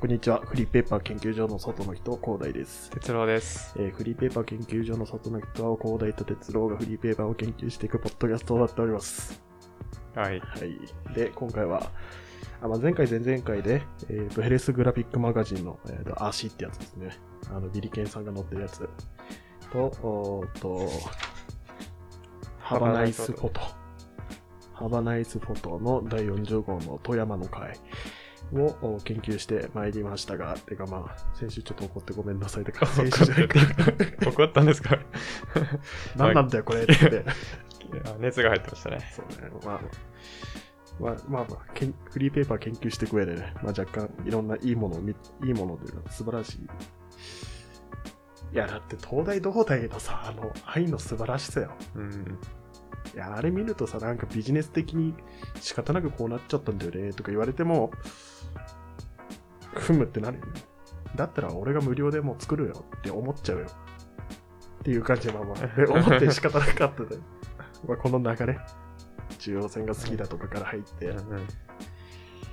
こんにちは。フリーペーパー研究所の外の人、広大です。哲郎です。えーフリーペーパー研究所の外の人は、広大と哲郎がフリーペーパーを研究していくポッドキャストとなっております。はい。はい。で、今回は、あまあ、前回、前々回で、えーと、ヘレスグラフィックマガジンの、えーと、アーシーってやつですね。あの、ビリケンさんが載ってるやつ。と、おーと、ハバナイスフォト。ハバナイスフォトの第40号の富山の会をお研究してまいりましたが、てかまあ、先週ちょっと怒ってごめんなさいとか、先週じゃなくて、怒ったんですか？何なんだよこれって熱が入ってましたね。そうね、まあ、まあ、まあ、まあ、フリーペーパー研究していく上でね、まあ若干いろんないいものを見、いいものというか素晴らしい。いや、だって東大同大のさ、あの、愛の素晴らしさよ。うん。いや、あれ見るとさ、なんかビジネス的に仕方なくこうなっちゃったんだよね、とか言われても、ふむってなるよね。だったら俺が無料でもう作るよって思っちゃうよ。っていう感じで、まあま思って仕方なかったで。まあこの流れ、中央線が好きだとかから入って、うん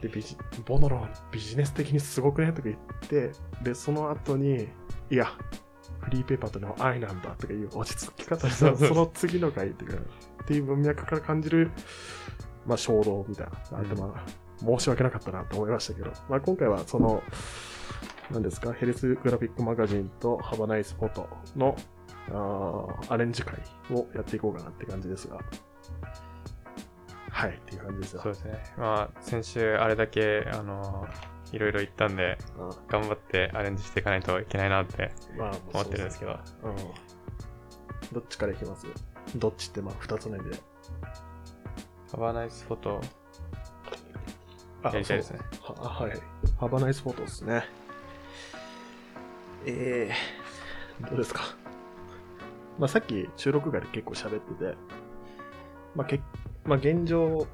で、ビジボノロンビジネス的にすごくねとか言って、で、その後に、いや、フリーペーパーとの愛なんだとかいう落ち着き方したら、その次の回っていうか、っていう文脈から感じる、まあ、衝動みたいな。あとまあ、申し訳なかったなと思いましたけど、まあ、今回はその、何ですか、ヘルスグラフィックマガジンとハバナイスフォトのあーアレンジ会をやっていこうかなって感じですが、はい、っていう感じですよ。そうですね。まあ、先週あれだけ、あの、いろいろ言ったんで、うん頑張ってアレンジしていかないといけないなってまあ、思ってるんですけど。うん。どっちからいきます？どっちってまあ二つ目で。ハバナイスフォトあやりたいですね。そうははい。ハバナイスフォトですね。えー、どうですか？まあさっき収録外で結構喋ってて、まあけ、まあ現状、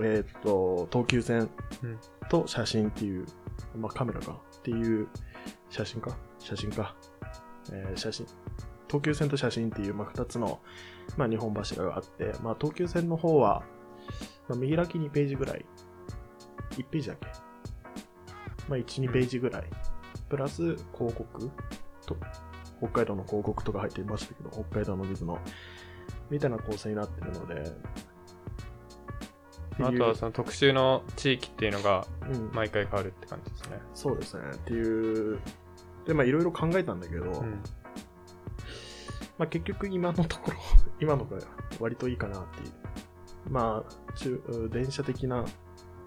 えっ、と、東急線うんと写真っていう、まあカメラか？っていう写真か？写真か？えー写真。東急線と写真っていう、まあ、2つの、まあ、日本柱があって、まあ、東急線の方は、まあ、見開き2ページぐらい、1ページだっけ？まあ、1、2ページぐらい、プラス広告と、北海道の広告とか入っていましたけど、北海道の水の、みたいな構成になってるので、あとはその特集の地域っていうのがうん、毎回変わるって感じですね。そうですね、っていう、で、まあ、いろいろ考えたんだけど、うん。まあ、結局今のところ、今のが割といいかなっていう。まあ、中電車的な、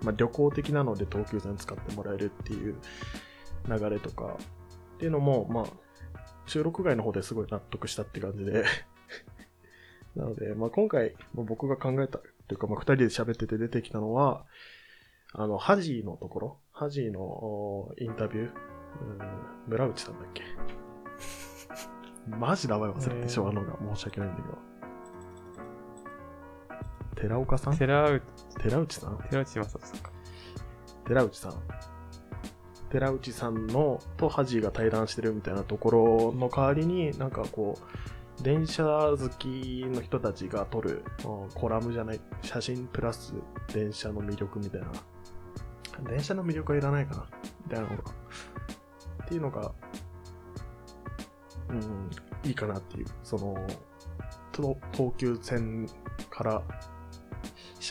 まあ、旅行的なので東急線使ってもらえるっていう流れとか、っていうのも、まあ、収録外の方ですごい納得したって感じで。なので、まあ、今回、まあ僕が考えた、というか、まあ、二人で喋ってて出てきたのは、あの、ハジーのところ、ハジーのインタビュー、村内さんだっけ？マジ名前忘れてしまうのが申し訳ないんだけど。寺岡さん？寺内、寺内さん？寺内正人さんか。寺内さん。寺内さんのとハジーが対談してるみたいなところの代わりに、なんかこう、電車好きの人たちが撮る、うんコラムじゃない、写真プラス電車の魅力みたいな。電車の魅力はいらないかなみたいなのが。っていうのが、うん、いいかなっていう。その、と東急線から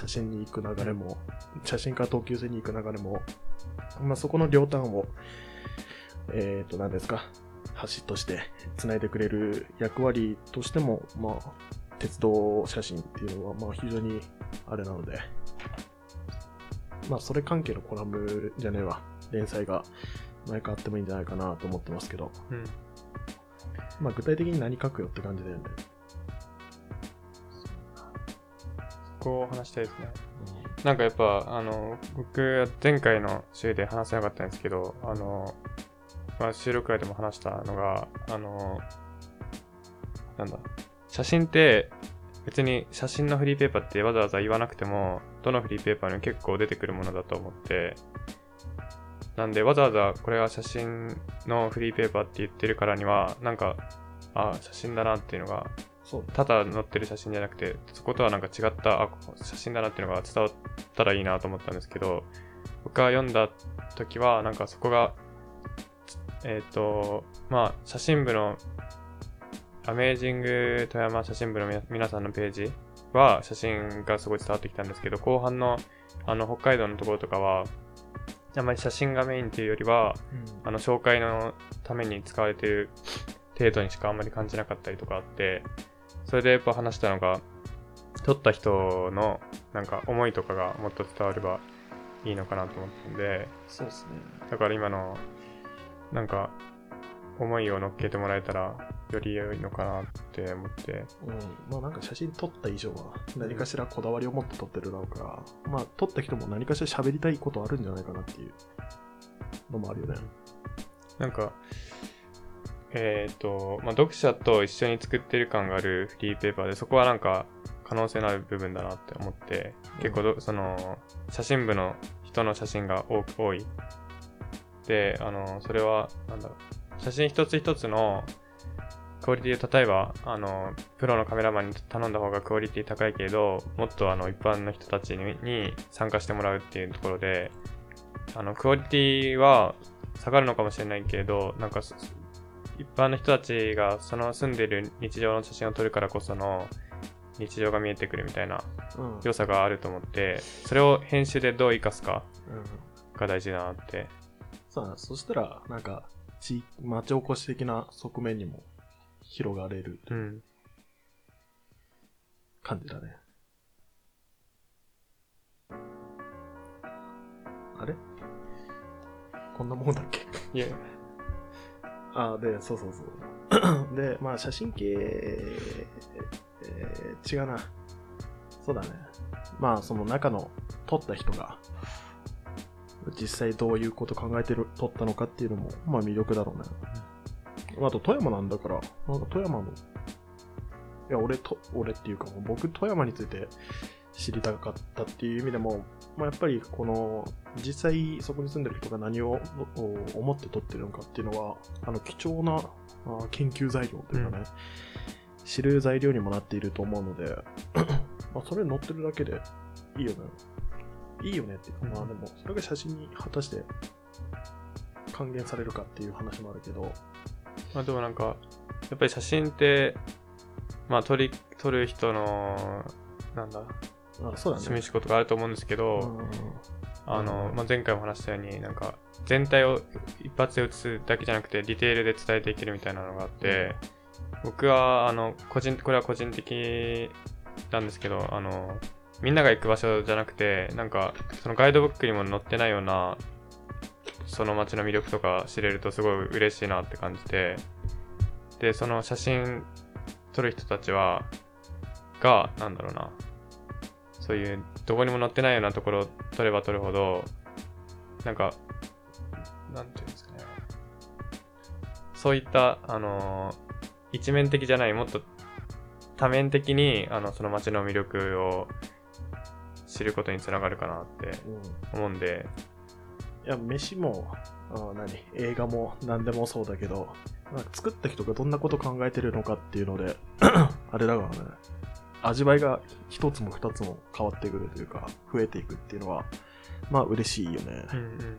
写真に行く流れも、写真から東急線に行く流れも、まあ、そこの両端を、えっ、と、何ですか、橋として繋いでくれる役割としても、まあ、鉄道写真っていうのは、まあ、非常にあれなので、まあ、それ関係のコラムじゃねえわ、連載が毎回あってもいいんじゃないかなと思ってますけど、うん。まあ、具体的に何書くよって感じだよね。こを話したいですね。なんかやっぱ、あの、僕、前回の週で話せなかったんですけど、あの、まあ、収録会でも話したのが、あの、なんだ、写真って、別に写真のフリーペーパーってわざわざ言わなくても、どのフリーペーパーにも結構出てくるものだと思って、なんでわざわざこれは写真のフリーペーパーって言ってるからには、なんか、あ、写真だなっていうのがただ載ってる写真じゃなくて、そことはなんか違った、あ、写真だなっていうのが伝わったらいいなと思ったんですけど、僕が読んだ時は、なんかそこが、えっ、と、まあ、写真部の、アメージング富山写真部の皆さんのページは写真がすごい伝わってきたんですけど、後半のあの北海道のところとかは、あまり写真がメインっていうよりは、あの紹介のために使われている程度にしかあんまり感じなかったりとかあって、それでやっぱ話したのが、撮った人のなんか思いとかがもっと伝わればいいのかなと思ったんで、そうですね。だから今のなんか思いを乗っけてもらえたらより良いのかなって思って、うん。まあなんか写真撮った以上は何かしらこだわりを持って撮ってるだろうから、まあ撮った人も何かしら喋りたいことあるんじゃないかなっていうのもあるよね。なんか、えっ、と、まあ、読者と一緒に作ってる感があるフリーペーパーで、そこはなんか可能性のある部分だなって思って、結構ど、その、写真部の人の写真が多く多い。で、あの、それは、なんだろう、写真一つ一つのクオリティを例えば、あの、プロのカメラマンに頼んだ方がクオリティ高いけれど、もっとあの、一般の人たちにに参加してもらうっていうところで、あの、クオリティは下がるのかもしれないけれど、なんかそ、一般の人たちがその住んでる日常の写真を撮るからこその日常が見えてくるみたいなうん。うん。良さがあると思って、それを編集でどう活かすかが大事だなって。さあ、そしたら、なんか、地町おこし的な側面にも広がれるうん。感じだね。あれ？こんなもんだっけ？いえ、あで、そうそうそう。で、まあ、写真系、えー違うな。そうだね。まあ、その中の撮った人が、実際どういうこと考えてる、撮ったのかっていうのも、まあ魅力だろうね。あと、富山なんだから、なんか富山の、いや、俺と、俺っていうか、僕、富山について知りたかったっていう意味でも、まあ、やっぱりこの実際そこに住んでる人が何をお思って撮ってるのかっていうのはあの貴重なあ研究材料というかね、知る材料にもなっていると思うので まあそれ載ってるだけでいいよね。いいよねっていうか、まあでもそれが写真に果たして還元されるかっていう話もあるけど。まあでもなんか、やっぱり写真って、まあ撮り、撮る人の、なんだ、あそうだね趣味思考とかあると思うんですけど、うん。あの、まあ、前回も話したように、なんか、全体を一発で写すだけじゃなくて、ディテールで伝えていけるみたいなのがあって、僕は、あの、個人、これは個人的なんですけど、あの、みんなが行く場所じゃなくて、なんか、そのガイドブックにも載ってないような、その街の魅力とか知れるとすごい嬉しいなって感じて、で、その写真撮る人たちは、が、なんだろうな、そういう、どこにも載ってないようなところを撮れば撮るほど、なんか、なんていうんですかね。そういった、あのー一面的じゃない、もっと多面的に、あの、その街の魅力を知ることにつながるかなってうん。思うんで、いや、飯も、あ何映画も何でもそうだけど、まあ作った人がどんなこと考えてるのかっていうので、あれだからね、味わいが一つも二つも変わってくるというか、増えていくっていうのは、まあ嬉しいよね。うんうん。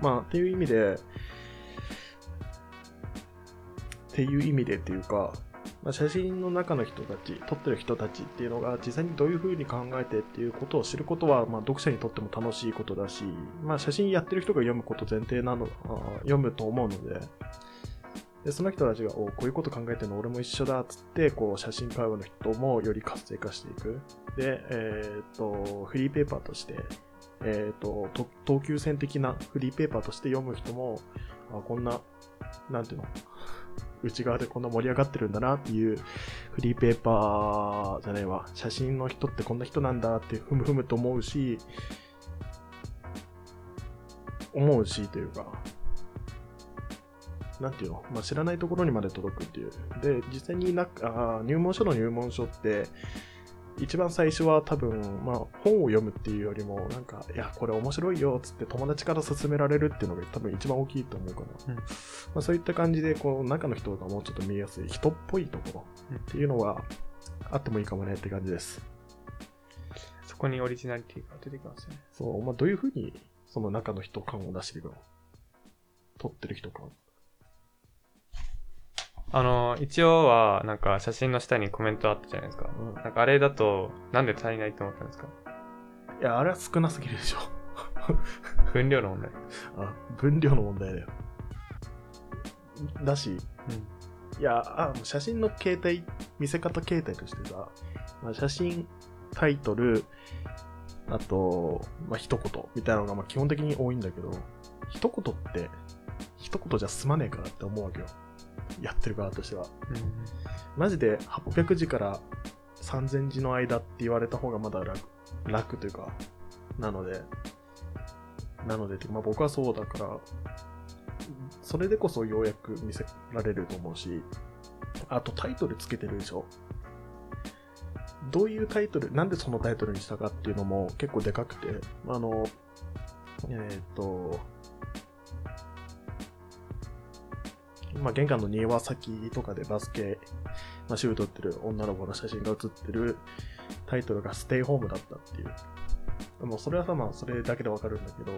まあ、っていう意味で、っていう意味でっていうか、まあ、写真の中の人たち、撮ってる人たちっていうのが実際にどういう風に考えてっていうことを知ることは、まあ、読者にとっても楽しいことだし、まあ、写真やってる人が読むこと前提なの、あー読むと思うので、でその人たちが、おこういうこと考えてるの俺も一緒だっつって、こう、写真会話の人もより活性化していく。で、えーっと、フリーペーパーとして、えー、とと東急線的なフリーペーパーとして読む人もあこんななんていうの内側でこんな盛り上がってるんだなっていうフリーペーパーじゃないわ写真の人ってこんな人なんだってふむふむと思うし思うしというかなんていうの、まあ、知らないところにまで届くっていうで実際になあ入門書の入門書って一番最初は多分、まあ、本を読むっていうよりも、なんか、いや、これ面白いよっつって友達から勧められるっていうのが多分一番大きいと思うから、うんまあ、そういった感じで、こう、中の人がもうちょっと見えやすい人っぽいところっていうのはあってもいいかもねって感じです。そそこにオリジナリティが出てきますよね。そう、まあ、どういうふうにその中の人感を出してるか。撮ってる人感。あの、一応は、なんか写真の下にコメントあったじゃないですか。うん。なんかあれだと、なんで足りないと思ったんですか？いや、あれは少なすぎるでしょ。分量の問題。あ、分量の問題だよ。だし、いや、あ写真の形態、見せ方形態としてさ、まあ、写真、タイトル、あと、まあ、一言みたいなのがまあ基本的に多いんだけど、一言って、一言じゃ済まねえからって思うわけよ。やってる側としては。うん。うんマジで800字から3000字の間って言われた方がまだ楽、楽というか、なので、なので、まあ僕はそうだから、それでこそようやく見せられると思うし、あとタイトルつけてるでしょ。どういうタイトル、なんでそのタイトルにしたかっていうのも結構でかくて、あの、えっ、と、まあ、玄関の庭先とかでバスケ、まあ、シュート打ってる女の子の写真が写ってるタイトルがステイホームだったっていう。もうそれはさ、まあ、それだけでわかるんだけど、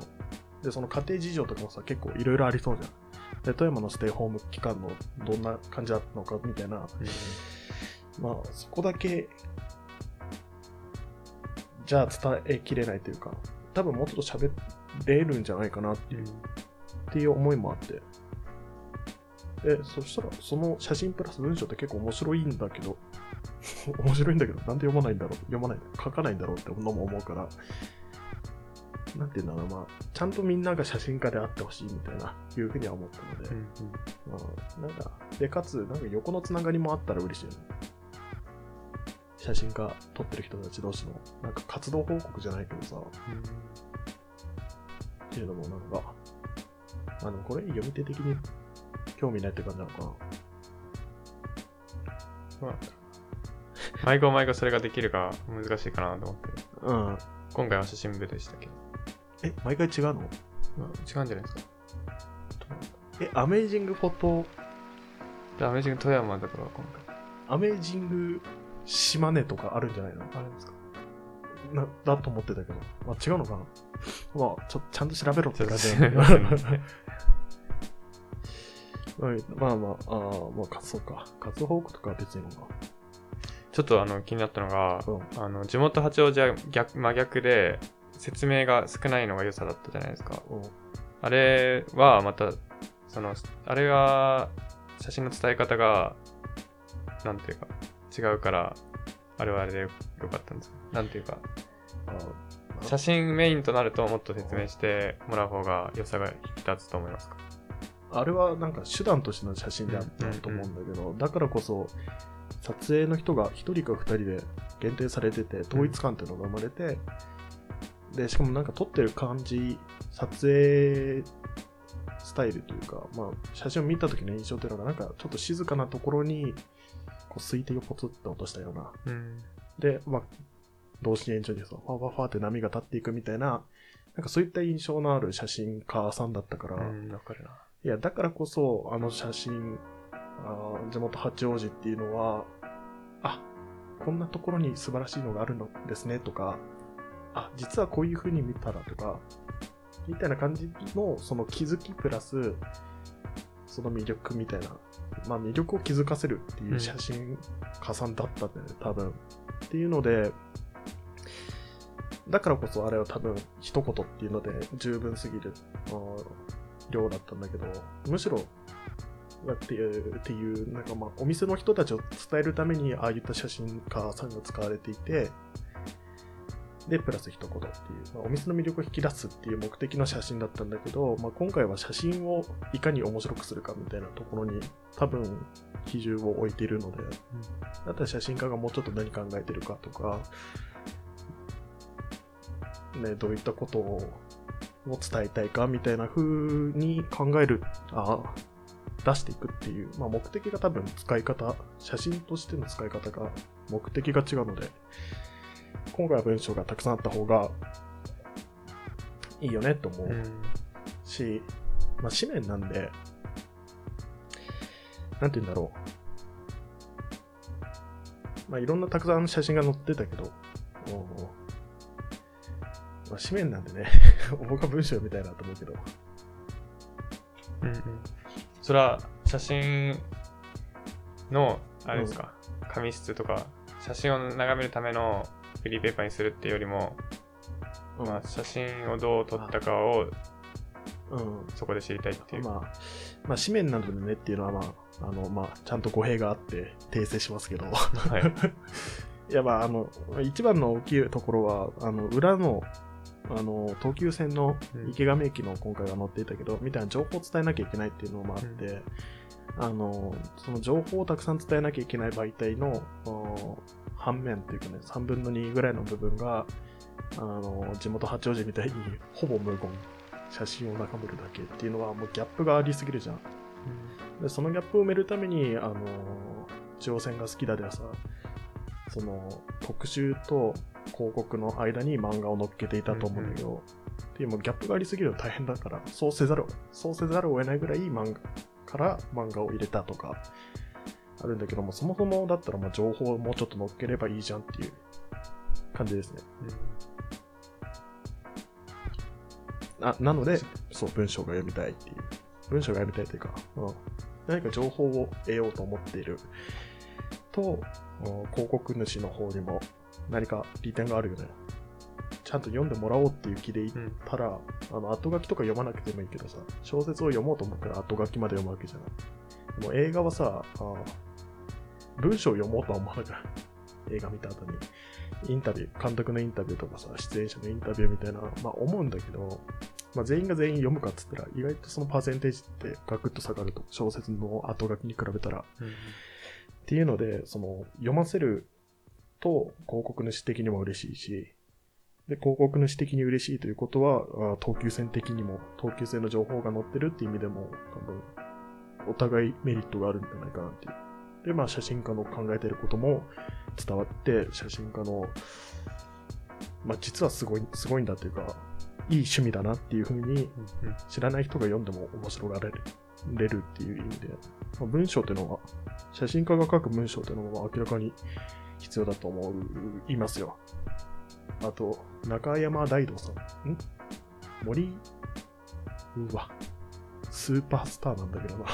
で、その家庭事情とかもさ、結構いろいろありそうじゃん。で、富山のステイホーム期間のどんな感じだったのかみたいな、まあ、そこだけ、じゃあ伝えきれないというか、多分もうちょっと喋れるんじゃないかなっていうっていう思いもあって。で、そしたら、その写真プラス文章って結構面白いんだけど、面白いんだけど、なんで読まないんだろう？読まない、書かないんだろうってのも思うから、なんていうんだろう、まあ、ちゃんとみんなが写真家であってほしいみたいな、いうふうには思ったので、うんまあ、なんか、で、かつ、なんか横のつながりもあったら嬉しいよね。写真家撮ってる人たち同士の、なんか活動報告じゃないけどさ、っていうのもなんか、まあでもこれ読み手的に興味ないって感じなのかな。まあ、迷子迷子それができるか難しいかなと思って。うん。今回は写真部でしたけど。え、毎回違うの？まあ、違うんじゃないですか。え、アメージングフォト、でアメージング富山だから今回。アメージング島根とかあるんじゃないの？あるんですかな、だと思ってたけど。まあ違うのかな？まあ、ちょ、ちゃんと調べろって感じね。はいまあまあ、ああ、まあ、かそうか。活動報告とかは別にいいのか。ちょっとあの気になったのが、うん。あの地元八王子は逆真逆で説明が少ないのが良さだったじゃないですか。うん。あれはまた、その、あれが、写真の伝え方が、なんていうか、違うから、あれはあれでよかったんです。なんていうか、写真メインとなるともっと説明してもらう方が良さが引き立つと思いますか？あれはなんか手段としての写真であったと思うんだけど、だからこそ、撮影の人が1人か2人で限定されてて、統一感っていうのが生まれて、で、しかもなんか撮ってる感じ、撮影スタイルというか、まあ、写真を見た時の印象というのが、なんかちょっと静かなところに、こう水滴をポツッと落としたような。うん。で、まあ、同心円状にさ、ファーファーファーって波が立っていくみたいな、なんかそういった印象のある写真家さんだったから、うん、わかるな。いや、だからこそ、あの写真、あ地元八王子っていうのは、あ、こんなところに素晴らしいのがあるのですねとか、あ、実はこういう風に見たらとか、みたいな感じの、その気づきプラス、その魅力みたいな、まあ魅力を気づかせるっていう写真家さんだったんだよね、多分。っていうので、だからこそあれは多分一言っていうので十分すぎる量だったんだけど、むしろ、っていう、っていうなんかまあお店の人たちを伝えるためにああいった写真家さんが使われていて、で、プラス一言っていう、まあ、お店の魅力を引き出すっていう目的の写真だったんだけど、まあ、今回は写真をいかに面白くするかみたいなところに多分比重を置いているので、だったら写真家がもうちょっと何考えてるかとか、ね、どういったことをを伝えたいかみたいな風に考える、あ出していくっていう、まあ、目的が多分使い方、写真としての使い方が、目的が違うので、今回は文章がたくさんあった方がいいよねと思ううん。し、まあ、紙面なんで、なんて言うんだろう。まあ、いろんなたくさん写真が載ってたけど、うんまあ、紙面なんでね、僕は文章読みたいなと思うけど。うんうん。それは、写真の、あれですか、紙質とか、写真を眺めるためのフリーペーパーにするっていうよりも、うんまあ、写真をどう撮ったかをうん。そこで知りたいっていう。まあ、まあ、紙面なのでねっていうのは、まあ、あの、まあ、ちゃんと語弊があって訂正しますけど。はい。いや、まあ、あの、一番の大きいところは、あの、裏の、あの、東急線の池上駅の今回は乗っていたけど、みたいな情報を伝えなきゃいけないっていうのもあって、あの、その情報をたくさん伝えなきゃいけない媒体の、お反面っていうかね、3分の2ぐらいの部分が、あの、地元八王子みたいにほぼ無言、写真を眺めるだけっていうのはもうギャップがありすぎるじゃん。でそのギャップを埋めるために、あの、中央線が好きだではさ、その、特集と広告の間に漫画を載っけていたと思うんだけど、っていうもうギャップがありすぎると大変だから、そうせざるを、そうせざるを得ないぐらい漫画から漫画を入れたとか、あるんだけども、そもそもだったらまあ情報をもうちょっと載っければいいじゃんっていう感じですね。あなので、そう、文章が読みたいっていう。文章が読みたいというか、うん、何か情報を得ようと思っていると、うん広告主の方にも何か利点があるよね。ちゃんと読んでもらおうっていう気でいうん。たら、あの、後書きとか読まなくてもいいけどさ、小説を読もうと思ったら後書きまで読むわけじゃない。でも映画はさ、あ文章を読もうとは思わなくない。映画見た後に。インタビュー、監督のインタビューとかさ、出演者のインタビューみたいな、まあ思うんだけど、まあ全員が全員読むかっつったら、意外とそのパーセンテージってガクッと下がると、小説の後書きに比べたら。っていうので、その、読ませると広告主的にも嬉しいし、で、広告主的に嬉しいということは、あ東急線的にも、東急線の情報が載ってるっていう意味でも、多分、お互いメリットがあるんじゃないかなっていう。で、まあ、写真家の考えてることも伝わって、写真家の、まあ、実はすごい、すごいんだっていうか、いい趣味だなっていうふうにうん知らない人が読んでも面白がれるれるっていう意味で、まあ、文章っていうのは、写真家が書く文章っていうのは明らかに必要だと思ういますよ。あと、中山大道さん。ん？森、うわ、スーパースターなんだけどな。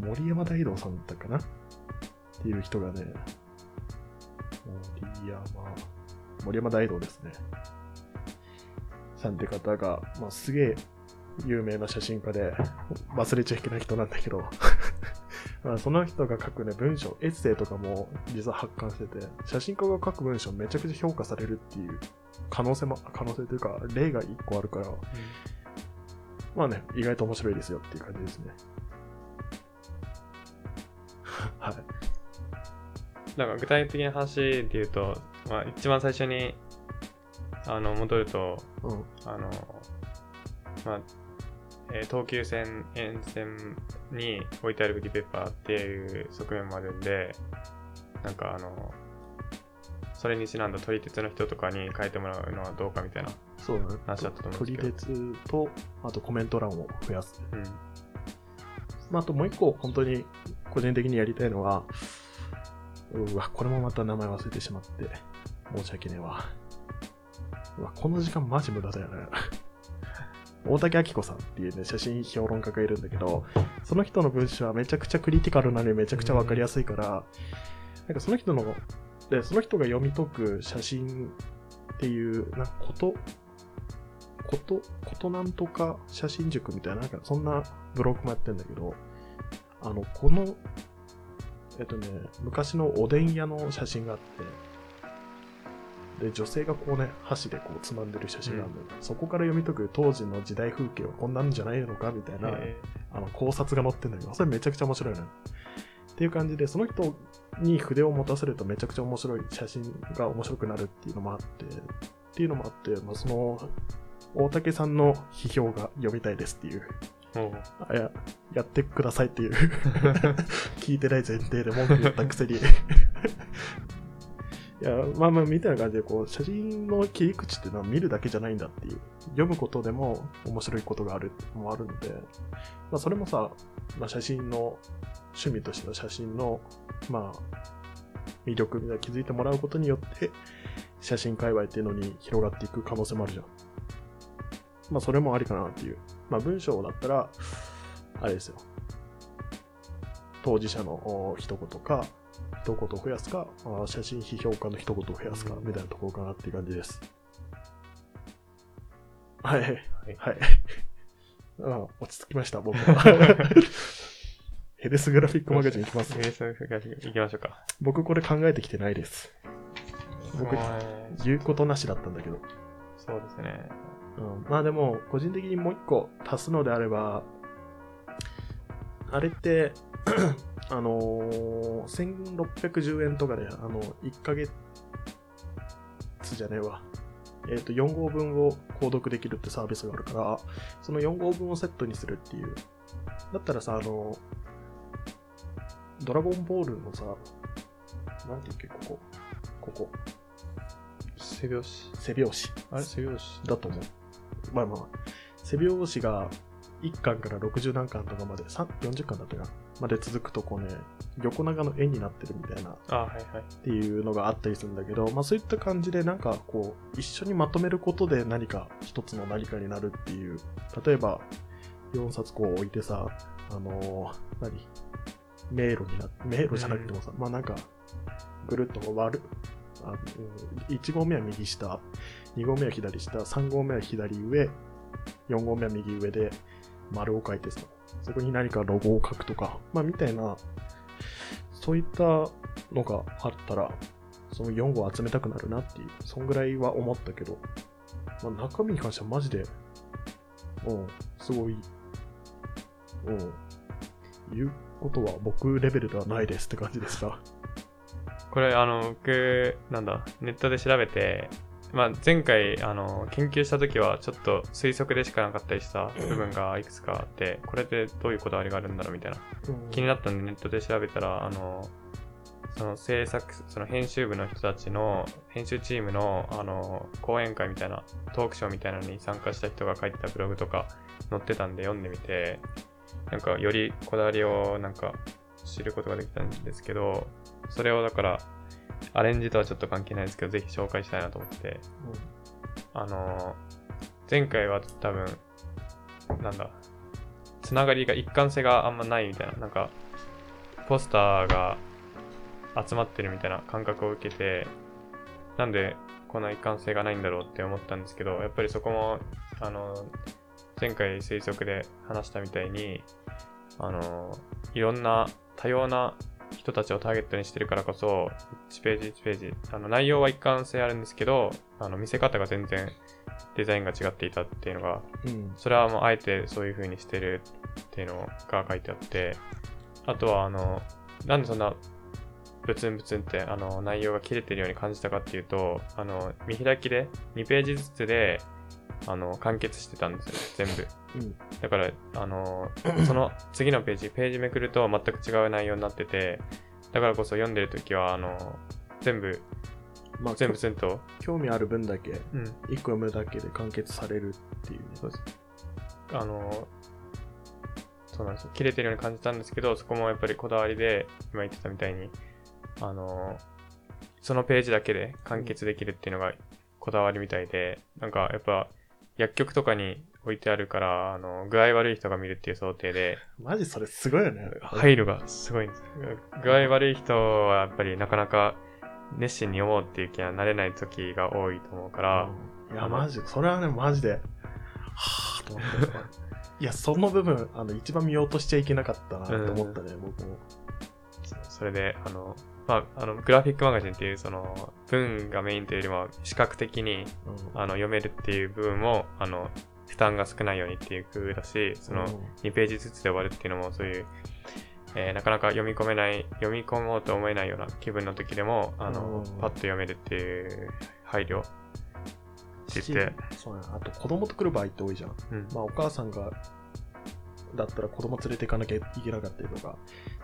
森山大道さんだったかな？っていう人がね、森山、森山大道ですね。さんって方が、まあ、すげえ有名な写真家で、忘れちゃいけない人なんだけど、まあその人が書くね、文章、エッセイとかも実は発刊してて、写真家が書く文章めちゃくちゃ評価されるっていう可能性も、可能性というか、例が一個あるから、まあね、意外と面白いですよっていう感じですね。はい。なんか具体的な話で言うと、まあ、一番最初にあの戻ると、うん。あの、まあ、えー東急線沿線に置いてあるフリーペーパーっていう側面もあるんで、なんかあの、それにちなんだ撮り鉄の人とかに書いてもらうのはどうかみたいな。そうだね。話だったと思うん取りですけど鉄と、あとコメント欄を増やす。うん。まあ、あともう一個、本当に個人的にやりたいのは、うわ、これもまた名前忘れてしまって、申し訳ねえわ。うわ、この時間マジ無駄だよね。大竹明子さんっていうね、写真評論家がいるんだけど、その人の文章はめちゃくちゃクリティカルなのにめちゃくちゃわかりやすいから、なんかその人の、で、その人が読み解く写真っていう、なこと、こと、ことなんとか写真塾みたいな、なんかそんなブログもやってんだけど、あの、この、えっとね、昔のおでん屋の写真があって、で、女性がこうね、箸でこうつまんでる写真があるの。よ、そこから読み解く当時の時代風景はこんなんじゃないのかみたいな、えあの考察が載ってんだけど、それめちゃくちゃ面白いのよ。っていう感じで、その人に筆を持たせるとめちゃくちゃ面白い写真が面白くなるっていうのもあって、っていうのもあって、まあ、その、大竹さんの批評が読みたいですっていう。あや、やってくださいっていう、聞いてない前提で文句言ったくせに。いや、まあまあ、みたいな感じで、こう、写真の切り口っていうのは見るだけじゃないんだっていう、読むことでも面白いことがあるもあるので、まあ、それもさ、まあ、写真の、趣味としての写真の、まあ、魅力に気づいてもらうことによって、写真界隈っていうのに広がっていく可能性もあるじゃん。まあそれもありかなっていう。まあ文章だったら、あれですよ。当事者の一言か、一言を増やすか、あ写真批評家の一言を増やすか、みたいなところかなっていう感じです。はい。はい。はい。あ落ち着きました、僕は。ヘルスグラフィックマガジンいきますベースが行きましょうか。僕これ考えてきてないです。僕言うことなしだったんだけど。そうですね。うん、まあでも、個人的にもう一個足すのであれば、あれって、あのー、1610円とかで、あの、1ヶ月じゃねえわ。えっ、と、4号分を購読できるってサービスがあるから、その4号分をセットにするっていう。だったらさ、あの、ドラゴンボールのさ、なんていうっけ、ここ。ここ。背拍子。背拍子。あれ？背拍子だと思う。まあまあ、背拍子が1巻から60何巻とかまで、さ40巻だったかな。まで続くとこうね、横長の絵になってるみたいな。っ。ていうのがあったりするんだけど、まあそういった感じでなんかこう、一緒にまとめることで何か一つの何かになるっていう、例えば4冊こう置いてさ、あのー何？迷路にな迷路じゃなくてもさ、まあなんか、ぐるっと割る。あうん1号目は右下、2号目は左下、3号目は左上、4号目は右上で丸を書いてさ、そこに何かロゴを書くとか、まあみたいな、そういったのがあったら、その4号集めたくなるなっていう、そんぐらいは思ったけど、まあ、中身に関してはマジで、うん、すごい、うん、言うことは僕レベルではないですって感じでした。これ、あの、僕、なんだ、ネットで調べて、まあ、前回、あの、研究した時は、ちょっと推測でしかなかったりした部分がいくつかあって、これでどういうこだわりがあるんだろうみたいな。気になったんでネットで調べたら、あの、その制作、その編集部の人たちの、編集チームの、あの、講演会みたいな、トークショーみたいなのに参加した人が書いてたブログとか載ってたんで読んでみて、なんかよりこだわりをなんか知ることができたんですけど、それをだから、アレンジとはちょっと関係ないですけど、ぜひ紹介したいなと思って、あの前回は多分、なんだ、つながりが一貫性があんまないみたいな、なんか、ポスターが集まってるみたいな感覚を受けて、なんでこんな一貫性がないんだろうって思ったんですけど、やっぱりそこも、あの、前回推測で話したみたいに、あの、いろんな多様な人たちをターゲットにしてるからこそ、1ページ1ページ、あの内容は一貫性あるんですけど、あの見せ方が全然デザインが違っていたっていうのが、うん。それはもうあえてそういう風にしてるっていうのが書いてあって、あとはあの、なんでそんなブツンブツンってあの内容が切れてるように感じたかっていうと、あの見開きで2ページずつであの完結してたんですよ、全部。うん。だから、あの その次のページ、ページめくると全く違う内容になってて、だからこそ読んでるときは、あの全部、まあ、全部全と、興味ある分だけ、うん、1個読むだけで完結されるっていうね。そうです。あの、そうなんですよ。切れてるように感じたんですけど、そこもやっぱりこだわりで、今言ってたみたいに、あの、そのページだけで完結できるっていうのがこだわりみたいで、なんかやっぱ薬局とかに置いてあるから、あの、具合悪い人が見るっていう想定で、マジそれすごいよね。配慮がすごいんですよ。具合悪い人はやっぱりなかなか熱心に読もうっていう気にはなれない時が多いと思うから、いや、マジ、それはね、マジで、はぁと思って。いや、その部分、あの、一番見ようとしちゃいけなかったなと思ったね、僕も。そうそれで、あの、まあ、あの、グラフィックマガジンっていう、その、文がメインというよりも、視覚的に、うんあの、読めるっていう部分も、あの、負担が少ないようにっていう工夫だし、その、うん。2ページずつで終わるっていうのも、そういう、えーなかなか読み込めない、読み込もうと思えないような気分の時でも、あの、うん。パッと読めるっていう配慮して。て、そうやあと子供と来る場合って多いじゃん。うん。まあお母さんが、だったら子供連れて行かなきゃいけなかったりとか、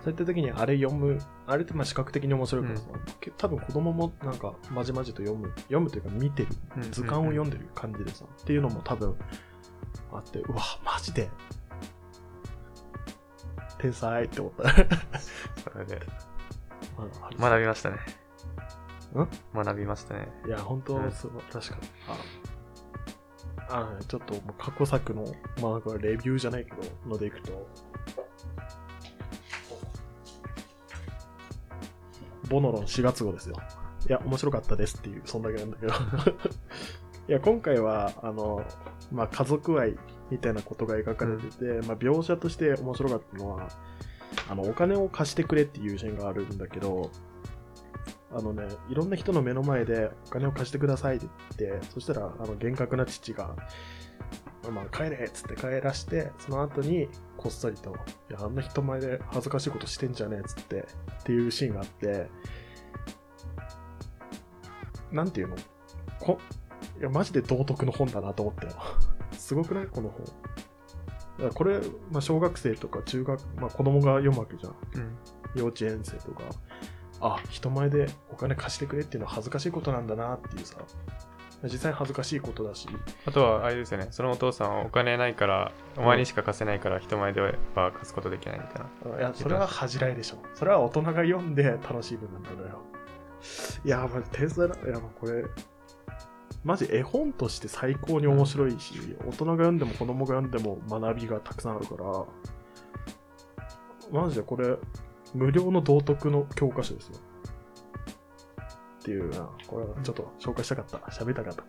そういった時にあれ読む、あれってまあ視覚的に面白いからさ、け多分子供もなんかまじまじと読む、読むというか見てる、うん。図鑑を読んでる感じでさ、っていうのも多分あって、うわ、マジで、天才って思った。それで、まだ学びましたね。学びましたね。いや、本当、うんそう確かに。ああちょっともう過去作の、まあ、これレビューじゃないけど、のでいくと、ボノロン4月号ですよ。いや、面白かったですっていう、そんだけなんだけど。いや、今回は、あの、まあ、家族愛みたいなことが描かれてて、まあ、描写として面白かったのは、あの、お金を貸してくれっていうシーンがあるんだけど、あのね、いろんな人の目の前でお金を貸してくださいって言って、そしたら、あの、厳格な父が、まあ、帰れっつって帰らして、その後に、こっそりと、いや、あんな人前で恥ずかしいことしてんじゃねえっつって、っていうシーンがあって、なんていうの？こいや、マジで道徳の本だなと思ったよ。すごくない？この本。だからこれ、まあ、小学生とか中学、まあ、子供が読むわけじゃん。うん。幼稚園生とか、あ、人前でお金貸してくれっていうのは恥ずかしいことなんだなっていうさ、実際恥ずかしいことだし、あとは、あれですよね。そのお父さんはお金ないから、お前にしか貸せないから人前では貸すことできないみたいな。いや、それは恥じらいでしょ。それは大人が読んで楽しい部分なんだよ。いや、まじ天才だ。いや、これ、マジ絵本として最高に面白いし、大人が読んでも子供が読んでも学びがたくさんあるから、マジでこれ、無料の道徳の教科書ですよ。っていうな、これはちょっと紹介したかった。喋りたかった、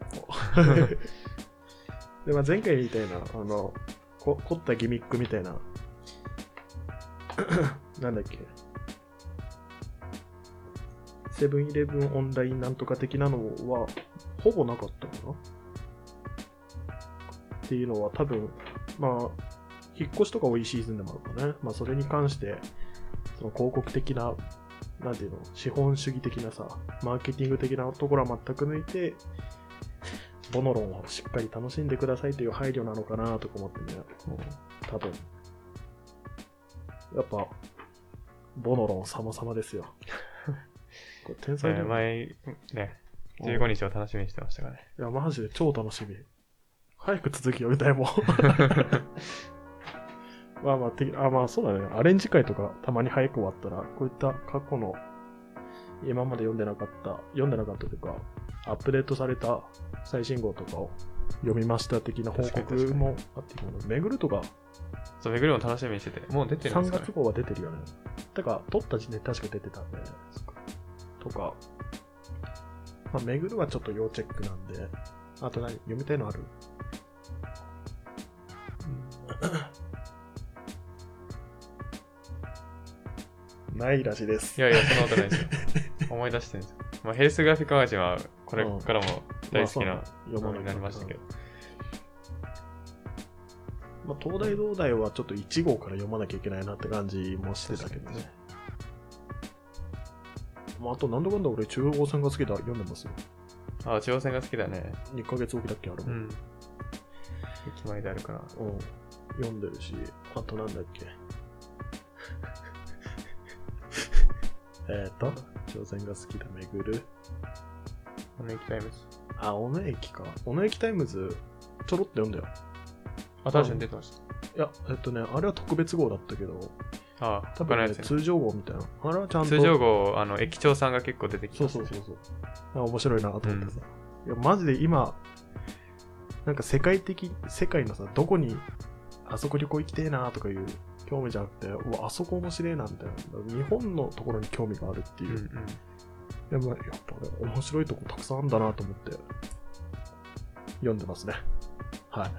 で、まあ、前回みたいな、あの、こ凝ったギミックみたいな、なんだっけ、セブンイレブンオンラインなんとか的なのは、ほぼなかったかなっていうのは多分、まあ、引っ越しとか多いシーズンでもあるかね。まあ、それに関して、その広告的な、なんていうの、資本主義的なさ、マーケティング的なところは全く抜いて、ボノロンをしっかり楽しんでくださいという配慮なのかなとか思ってね、うん多分。やっぱ、ボノロン様々ですよ。これ天才だよね前、ね、うん15日を楽しみにしてましたからね。いや、マジで超楽しみ。早く続き読みたいもん。まあまあ、てあまあそうだね。アレンジ会とかたまに早く終わったら、こういった過去の今まで読んでなかった、読んでなかったというか、アップデートされた最新号とかを読みました的な報告もあっていぐるとかそう、めぐるも楽しみにしてて、もう出てるんで3すかね月号は出てるよね。てか、撮った時点で確か出てたんで、とか、まあ、めぐるはちょっと要チェックなんで、あと何？読みたいのある？ないらしいです。いやいや、そんなことないですよ。思い出してるんですよ。まあ、ヘルスグラフィックマガジンは、これうんからも大好きなものになりましたけど。まあ、東大東大はちょっと1号から読まなきゃいけないなって感じもしてたけどね。まあ、あと、なんだかんだ俺、中央線が好きだ、読んでますよ。あ、中央線が好きだね。2ヶ月おきだっけ、あれも。うん。決まりであるから。うん、読んでるし、あとなんだっけ。えっと、挑戦が好きだ、めぐる。小野駅タイムズ。あ、小野駅か。小野駅タイムズ、ちょろっと読んだよ。あ、確かに出てました。いや、えっとね、あれは特別号だったけど、あ、多分、ね。通常号みたいな。あれはちゃんと。通常号、あの、駅長さんが結構出てきそうますねそうそうそう。あ面白いなと思ってさ。いや、マジで今、なんか世界的、世界のさ、どこに、あそこ旅行行きてえなとかいう興味じゃなくて、うわ、あそこ面白いなみたいな。日本のところに興味があるっていうう。んうん。でもやっぱね、面白いとこたくさんあるんだなと思って、読んでますね。はい。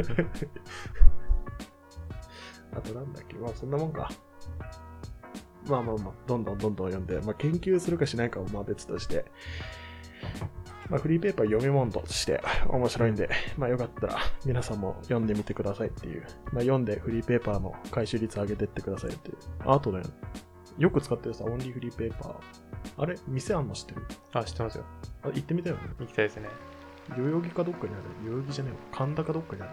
あとなんだっけ、まあそんなもんか。まあまあまあ、どんどんどんどん読んで、まあ研究するかしないかはまあ別として、まあフリーペーパー読み物として面白いんで、まあよかったら皆さんも読んでみてくださいっていう、まあ読んでフリーペーパーの回収率上げてってくださいっていう。ああとね、よく使ってるさ、オンリーフリーペーパー。あれ？店あんの知ってる？あ、知ってますよ。あ、行ってみたよね。行きたいですね。代々木かどっかにある。代々木じゃねえわ。神田かどっかにある。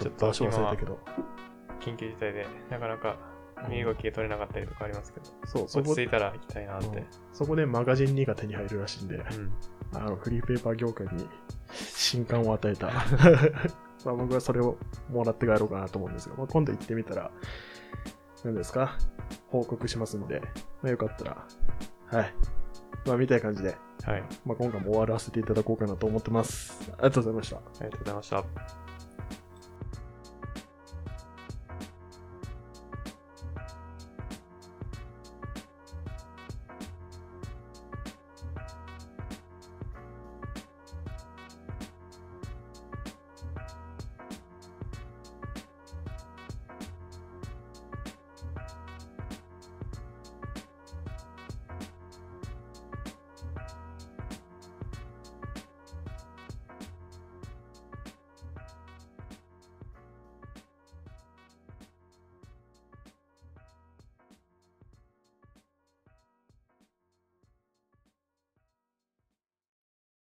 ちょっと場所忘れたけど。緊急事態で、なかなか身動きが取れなかったりとかありますけど、そう、そこ落ち着いたら行きたいなって。うんそこでマガジン2が手に入るらしいんで、うん。あの、フリーペーパー業界に新刊を与えた。まあ僕はそれをもらって帰ろうかなと思うんですが、まあ、今度行ってみたら、何ですか？報告しますんで、まあ、よかったら、はい。まあ、みたいな感じで、はい。まあ、今回も終わらせていただこうかなと思ってます。ありがとうございました。ありがとうございました。